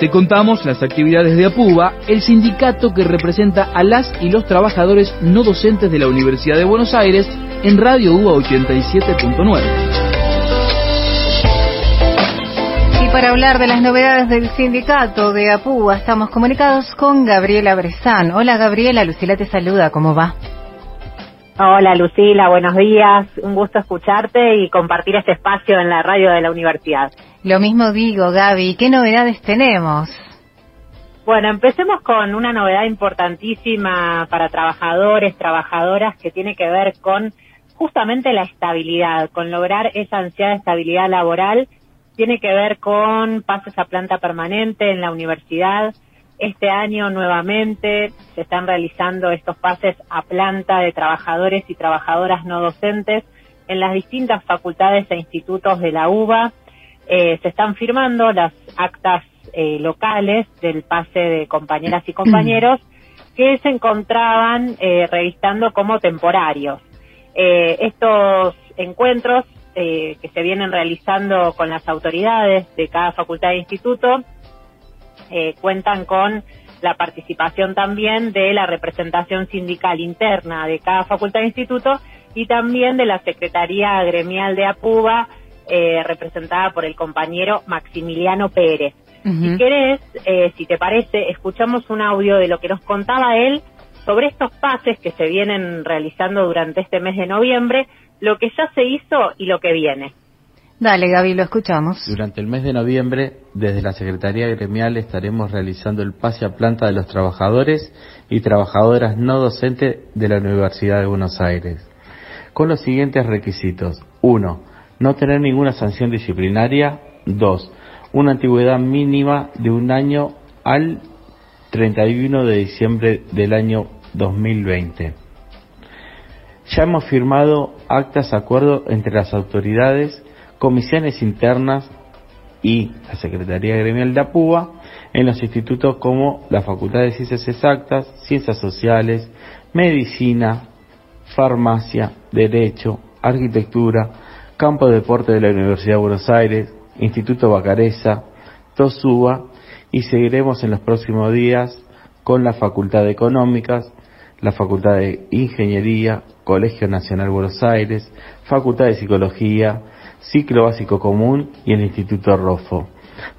Te contamos las actividades de APUBA, el sindicato que representa a las y los trabajadores no docentes de la Universidad de Buenos Aires en Radio UBA 87.9. Y para hablar de las novedades del sindicato de APUBA, estamos comunicados con Gabriela Brezán. Hola Gabriela, Lucila te saluda, ¿cómo va? Hola Lucila, buenos días. Un gusto escucharte y compartir este espacio en la radio de la universidad. Lo mismo digo, Gaby. ¿Qué novedades tenemos? Bueno, empecemos con una novedad importantísima para trabajadores, trabajadoras, que tiene que ver con justamente la estabilidad, con lograr esa ansiada estabilidad laboral. Tiene que ver con pases a planta permanente en la universidad, este año nuevamente se están realizando estos pases a planta de trabajadores y trabajadoras no docentes en las distintas facultades e institutos de la UBA. Eh, se están firmando las actas eh, locales del pase de compañeras y compañeros que se encontraban eh, registrando como temporarios. estos encuentros que se vienen realizando con las autoridades de cada facultad e instituto eh, cuentan con la participación también de la representación sindical interna de cada facultad de instituto y también de la Secretaría Gremial de APUBA, eh, representada por el compañero Maximiliano Pérez. Si querés, eh, si te parece, escuchamos un audio de lo que nos contaba él sobre estos pases que se vienen realizando durante este mes de noviembre, lo que ya se hizo y lo que viene. Dale, Gaby, lo escuchamos. Durante el mes de noviembre, desde la Secretaría Gremial estaremos realizando el pase a planta de los trabajadores y trabajadoras no docentes de la Universidad de Buenos Aires, con los siguientes requisitos. 1. No tener ninguna sanción disciplinaria. 2. Una antigüedad mínima de un año al 31 de diciembre del año 2020. Ya hemos firmado actas de acuerdo entre las autoridades comisiones internas y la Secretaría Gremial de APUBA en los institutos como la Facultad de Ciencias Exactas, Ciencias Sociales, Medicina, Farmacia, Derecho, Arquitectura, Campo de Deporte de la Universidad de Buenos Aires, Instituto Bacareza, TOSUBA y seguiremos en los próximos días con la Facultad de Económicas, la Facultad de Ingeniería, Colegio Nacional Buenos Aires, Facultad de Psicología, Ciclo Básico Común y el Instituto ROFO.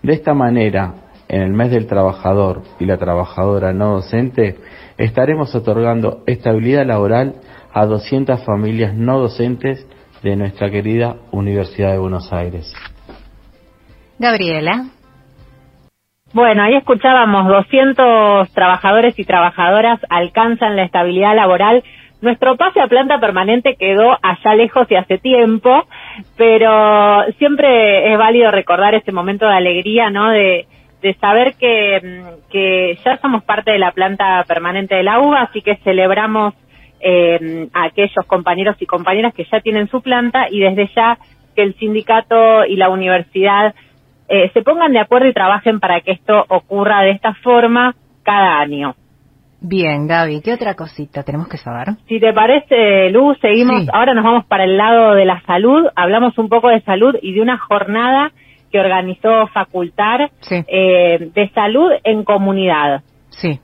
De esta manera, en el mes del trabajador y la trabajadora no docente, estaremos otorgando estabilidad laboral a 200 familias no docentes de nuestra querida Universidad de Buenos Aires. Gabriela. Bueno, ahí escuchábamos 200 trabajadores y trabajadoras alcanzan la estabilidad laboral nuestro pase a planta permanente quedó allá lejos y hace tiempo, pero siempre es válido recordar ese momento de alegría, ¿no? De, saber que, que ya somos parte de la planta permanente de la UBA, así que celebramos eh, a aquellos compañeros y compañeras que ya tienen su planta y desde ya que el sindicato y la universidad eh, se pongan de acuerdo y trabajen para que esto ocurra de esta forma cada año. Bien, Gaby, ¿qué otra cosita tenemos que saber? Si te parece, Luz, seguimos, ahora nos vamos para el lado de la salud, hablamos un poco de salud y de una jornada que organizó Facultar eh, de salud en comunidad. Sí.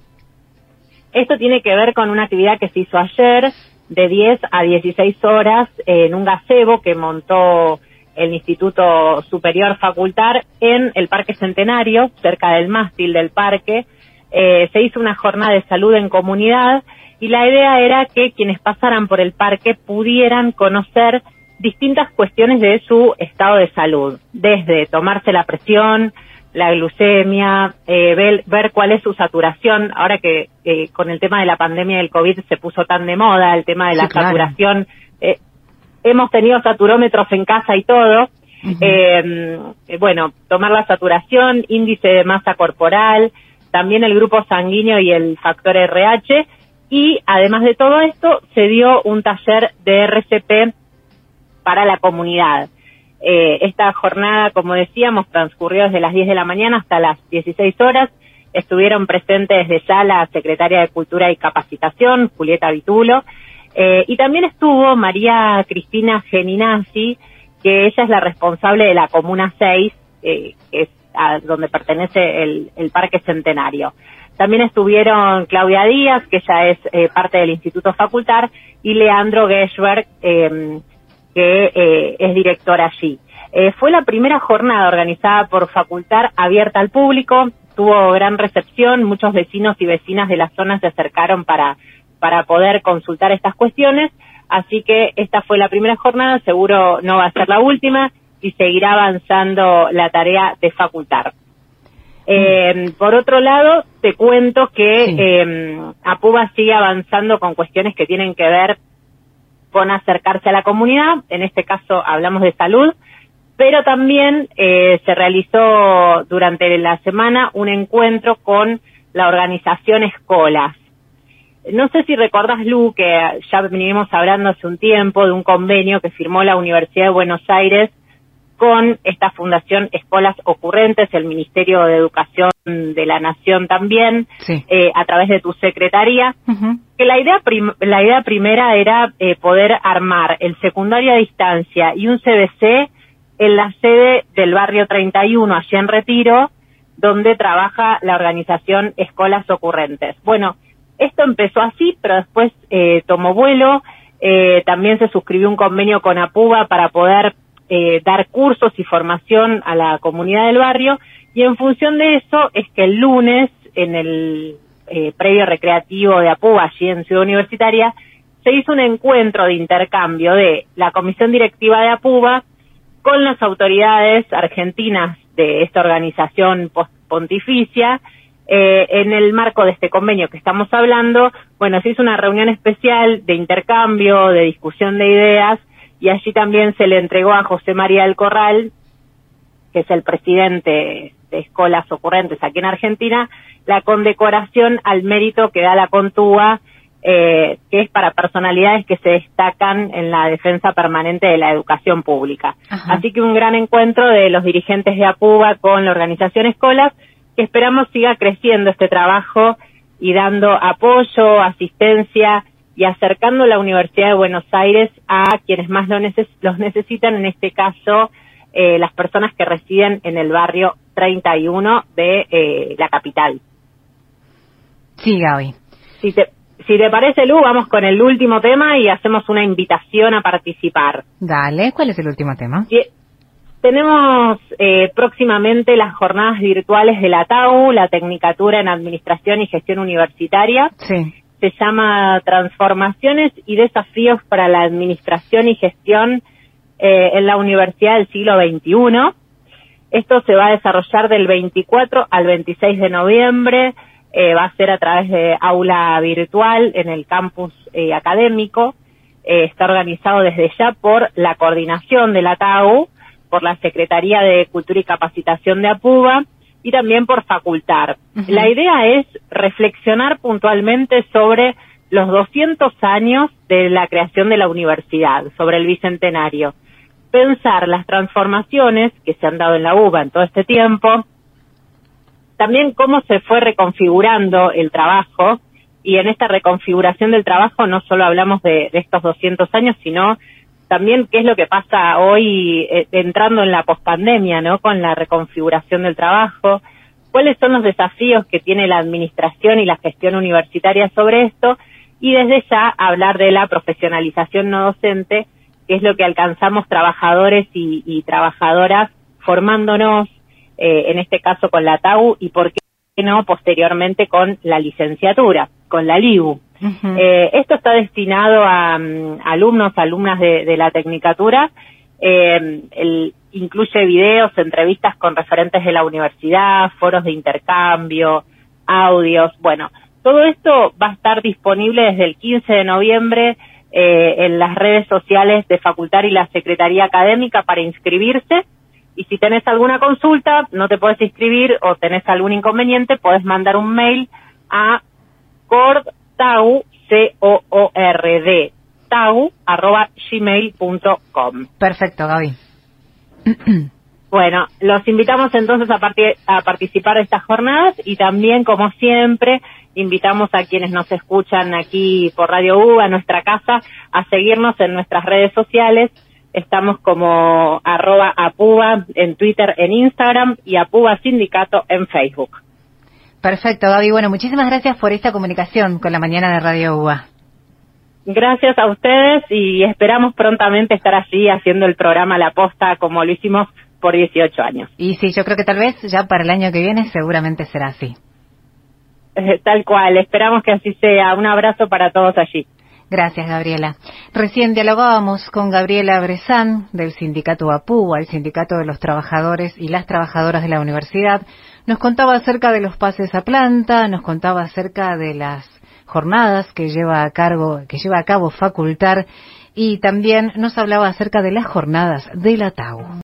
Esto tiene que ver con una actividad que se hizo ayer de 10 a 16 horas en un gazebo que montó el Instituto Superior Facultar en el Parque Centenario, cerca del mástil del parque, eh, se hizo una jornada de salud en comunidad y la idea era que quienes pasaran por el parque pudieran conocer distintas cuestiones de su estado de salud, desde tomarse la presión, la glucemia, eh, ver, cuál es su saturación, ahora que con el tema de la pandemia del COVID se puso tan de moda el tema de la saturación, eh, hemos tenido saturómetros en casa y todo, bueno, tomar la saturación, índice de masa corporal, también el grupo sanguíneo y el factor RH. Y además de todo esto, se dio un taller de RCP para la comunidad. Eh, esta jornada, como decíamos, transcurrió desde las 10 de la mañana hasta las 16 horas. Estuvieron presentes desde ya la secretaria de Cultura y Capacitación, Julieta Vitulo, eh, y también estuvo María Cristina Geninazzi, que ella es la responsable de la Comuna 6, eh, que es a donde pertenece el, Parque Centenario. También estuvieron Claudia Díaz, que ya es eh, parte del Instituto Facultar, y Leandro Geschberg, em, que eh, es director allí. Eh, fue la primera jornada organizada por Facultar abierta al público, tuvo gran recepción, muchos vecinos y vecinas de la zona se acercaron para, para poder consultar estas cuestiones, así que esta fue la primera jornada, seguro no va a ser la última y seguirá avanzando la tarea de Facultar. Eh, por otro lado, te cuento que eh, APUBA sigue avanzando con cuestiones que tienen que ver con acercarse a la comunidad, en este caso hablamos de salud, pero también eh, se realizó durante la semana un encuentro con la organización Escolas. No sé si recordás, Lu, que ya venimos hablando hace un tiempo de un convenio que firmó la Universidad de Buenos Aires con esta fundación Escolas Ocurrentes, el Ministerio de Educación de la Nación también, eh, a través de tu secretaría, que la idea, la idea primera era eh, poder armar el secundario a distancia y un CBC en la sede del barrio 31, allí en Retiro, donde trabaja la organización Escolas Ocurrentes. Bueno, esto empezó así, pero después eh, tomó vuelo, también se suscribió un convenio con APUBA para poder eh, dar cursos y formación a la comunidad del barrio y en función de eso es que el lunes en el eh, previo recreativo de Apuba, allí en Ciudad Universitaria, se hizo un encuentro de intercambio de la comisión directiva de Apuba con las autoridades argentinas de esta organización pontificia eh, en el marco de este convenio que estamos hablando, bueno, se hizo una reunión especial de intercambio, de discusión de ideas y allí también se le entregó a José María del Corral, que es el presidente de Escolas Ocurrentes aquí en Argentina, la condecoración al mérito que da la Contúa, eh, que es para personalidades que se destacan en la defensa permanente de la educación pública. Así que un gran encuentro de los dirigentes de APUBA con la organización Escolas, que esperamos siga creciendo este trabajo y dando apoyo, asistencia y acercando la Universidad de Buenos Aires a quienes más lo los necesitan, en este caso eh, las personas que residen en el barrio 31 de eh, la capital. Sí, Gaby. Si te, si te parece, Lu, vamos con el último tema y hacemos una invitación a participar. Dale, ¿cuál es el último tema? tenemos eh, próximamente las jornadas virtuales de la TAU, la Tecnicatura en Administración y Gestión Universitaria. Sí se llama Transformaciones y Desafíos para la Administración y Gestión eh, en la Universidad del siglo XXI. Esto se va a desarrollar del 24 al 26 de noviembre, eh, va a ser a través de aula virtual en el campus eh, académico. está organizado desde ya por la coordinación de la TAU, por la Secretaría de Cultura y Capacitación de APUBA y también por facultar. La idea es reflexionar puntualmente sobre los 200 años de la creación de la universidad, sobre el bicentenario. Pensar las transformaciones que se han dado en la UBA en todo este tiempo, también cómo se fue reconfigurando el trabajo, y en esta reconfiguración del trabajo no solo hablamos de, de estos 200 años, sino también qué es lo que pasa hoy eh, entrando en la pospandemia, ¿no? Con la reconfiguración del trabajo, cuáles son los desafíos que tiene la administración y la gestión universitaria sobre esto y desde ya hablar de la profesionalización no docente, que es lo que alcanzamos trabajadores y, trabajadoras formándonos, eh, en este caso con la TAU y por qué no posteriormente con la licenciatura, con la LIU. Eh, esto está destinado a mm, alumnos, alumnas de, la Tecnicatura. Eh, incluye videos, entrevistas con referentes de la universidad, foros de intercambio, audios. Bueno, todo esto va a estar disponible desde el 15 de noviembre eh, en las redes sociales de Facultad y la Secretaría Académica para inscribirse. Y si tenés alguna consulta, no te puedes inscribir o tenés algún inconveniente, puedes mandar un mail a cord tau, C-O-O-R-D, tau, arroba gmail.com. Perfecto, Gaby. Bueno, los invitamos entonces a, a participar de estas jornadas y también, como siempre, invitamos a quienes nos escuchan aquí por Radio U, a nuestra casa, a seguirnos en nuestras redes sociales, Estamos como arroba apuba en Twitter, en Instagram y apuba sindicato en Facebook. Perfecto, Gaby. Bueno, muchísimas gracias por esta comunicación con la mañana de Radio UBA. Gracias a ustedes y esperamos prontamente estar allí haciendo el programa La Posta como lo hicimos por 18 años. Y sí, yo creo que tal vez ya para el año que viene seguramente será así. Eh, tal cual, esperamos que así sea. Un abrazo para todos allí. Gracias, Gabriela. Recién dialogábamos con Gabriela Bresan del sindicato APUA, el sindicato de los trabajadores y las trabajadoras de la universidad. Nos contaba acerca de los pases a planta, nos contaba acerca de las jornadas que lleva a cargo, que lleva a cabo Facultar y también nos hablaba acerca de las jornadas de la TAU.